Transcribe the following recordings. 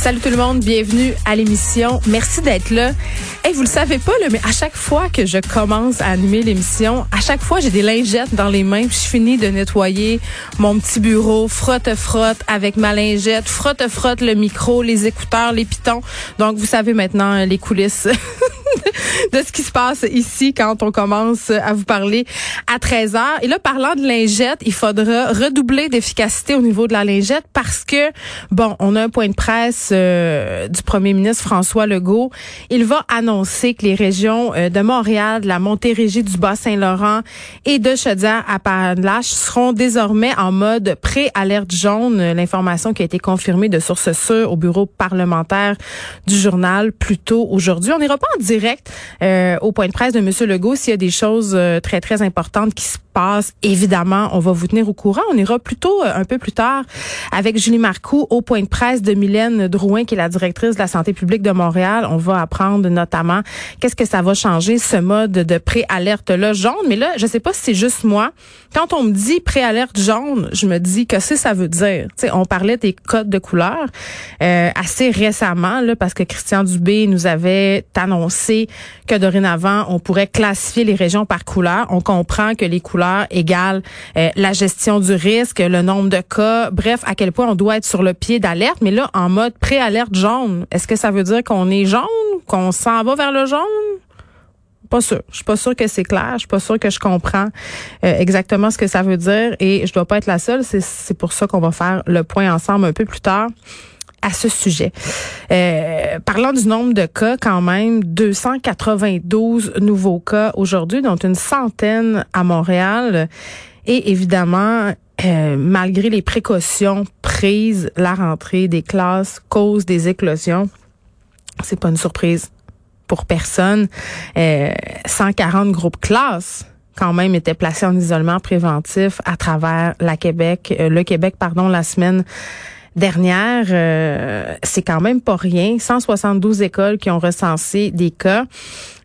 Salut tout le monde, bienvenue à l'émission. Merci d'être là. Et vous le savez pas, là, mais à chaque fois que je commence à animer l'émission, à chaque fois j'ai des lingettes dans les mains, puis je finis de nettoyer mon petit bureau, frotte frotte avec ma lingette, frotte frotte le micro, les écouteurs, les pitons. Donc vous savez maintenant euh, les coulisses de ce qui se passe ici quand on commence à vous parler à 13 h Et là, parlant de lingette, il faudra redoubler d'efficacité au niveau de la lingette parce que, bon, on a un point de presse euh, du premier ministre François Legault. Il va annoncer que les régions euh, de Montréal, de la Montérégie, du Bas-Saint-Laurent et de Chaudière à Appalaches seront désormais en mode pré-alerte jaune. L'information qui a été confirmée de sources sûres au bureau parlementaire du journal plus tôt aujourd'hui. On n'ira pas en direct au point de presse de M. Legault s'il y a des choses euh, très, très importantes qui se Évidemment, on va vous tenir au courant. On ira plutôt euh, un peu plus tard avec Julie Marcoux au point de presse de Mylène Drouin, qui est la directrice de la santé publique de Montréal. On va apprendre notamment qu'est-ce que ça va changer, ce mode de pré-alerte-là jaune. Mais là, je sais pas si c'est juste moi. Quand on me dit pré-alerte jaune, je me dis que ça veut dire? sais, on parlait des codes de couleur euh, assez récemment, là, parce que Christian Dubé nous avait annoncé que dorénavant, on pourrait classifier les régions par couleur. On comprend que les couleurs égalent euh, la gestion du risque, le nombre de cas, bref, à quel point on doit être sur le pied d'alerte. Mais là, en mode pré-alerte jaune, est-ce que ça veut dire qu'on est jaune, qu'on s'en va vers le jaune? Pas sûr. Je suis pas sûre que c'est clair. Je suis pas sûre que je comprends euh, exactement ce que ça veut dire et je dois pas être la seule. C'est pour ça qu'on va faire le point ensemble un peu plus tard à ce sujet. Euh, parlant du nombre de cas, quand même, 292 nouveaux cas aujourd'hui, dont une centaine à Montréal. Et évidemment, euh, malgré les précautions prises, la rentrée des classes cause des éclosions. C'est pas une surprise pour personne. Euh, 140 groupes classes quand même étaient placés en isolement préventif à travers la Québec, euh, le Québec, pardon, la semaine dernière, euh, c'est quand même pas rien. 172 écoles qui ont recensé des cas.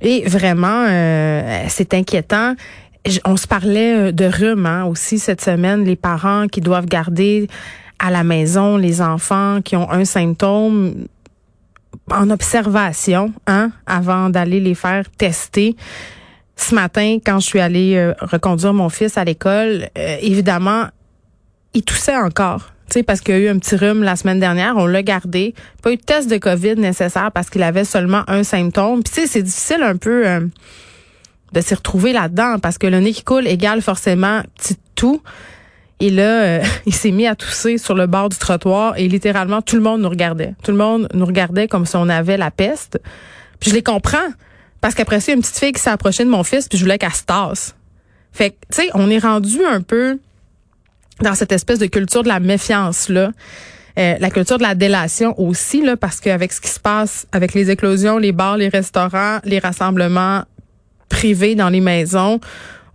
Et vraiment, euh, c'est inquiétant. On se parlait euh, de rhume hein, aussi cette semaine, les parents qui doivent garder à la maison les enfants qui ont un symptôme en observation hein, avant d'aller les faire tester. Ce matin, quand je suis allée reconduire mon fils à l'école, évidemment, il toussait encore parce qu'il y a eu un petit rhume la semaine dernière, on l'a gardé. Pas eu de test de COVID nécessaire parce qu'il avait seulement un symptôme. Puis tu sais, c'est difficile un peu euh, de s'y retrouver là-dedans parce que le nez qui coule égale forcément petit tout. Et là, euh, il s'est mis à tousser sur le bord du trottoir et littéralement tout le monde nous regardait. Tout le monde nous regardait comme si on avait la peste. Puis je les comprends parce qu'après ça, il y a une petite fille qui s'est approchée de mon fils puis je voulais qu'elle se tasse. Fait que, tu sais, on est rendu un peu dans cette espèce de culture de la méfiance là. Euh, la culture de la délation aussi là parce qu'avec ce qui se passe avec les éclosions, les bars, les restaurants, les rassemblements privés dans les maisons,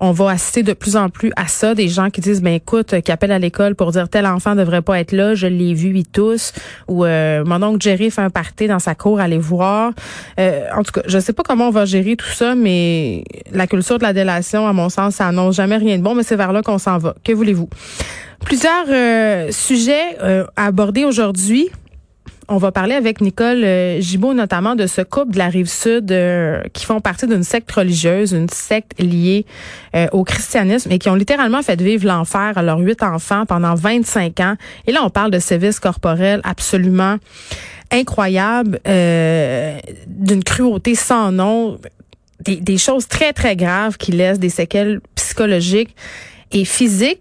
on va assister de plus en plus à ça, des gens qui disent ben écoute, qui appellent à l'école pour dire tel enfant devrait pas être là, je l'ai vu, ils tous, ou euh, mon oncle Jerry fait un party dans sa cour, allez voir. Euh, en tout cas, je sais pas comment on va gérer tout ça, mais la culture de la délation, à mon sens, ça annonce jamais rien de bon, mais c'est vers là qu'on s'en va. Que voulez-vous? Plusieurs euh, sujets euh, à aborder aujourd'hui. On va parler avec Nicole euh, Gibault notamment de ce couple de la rive sud euh, qui font partie d'une secte religieuse, une secte liée euh, au christianisme et qui ont littéralement fait vivre l'enfer à leurs huit enfants pendant 25 ans. Et là, on parle de sévices corporels absolument incroyables, d'une cruauté sans nom, des, des choses très, très graves qui laissent des séquelles psychologiques et physiques.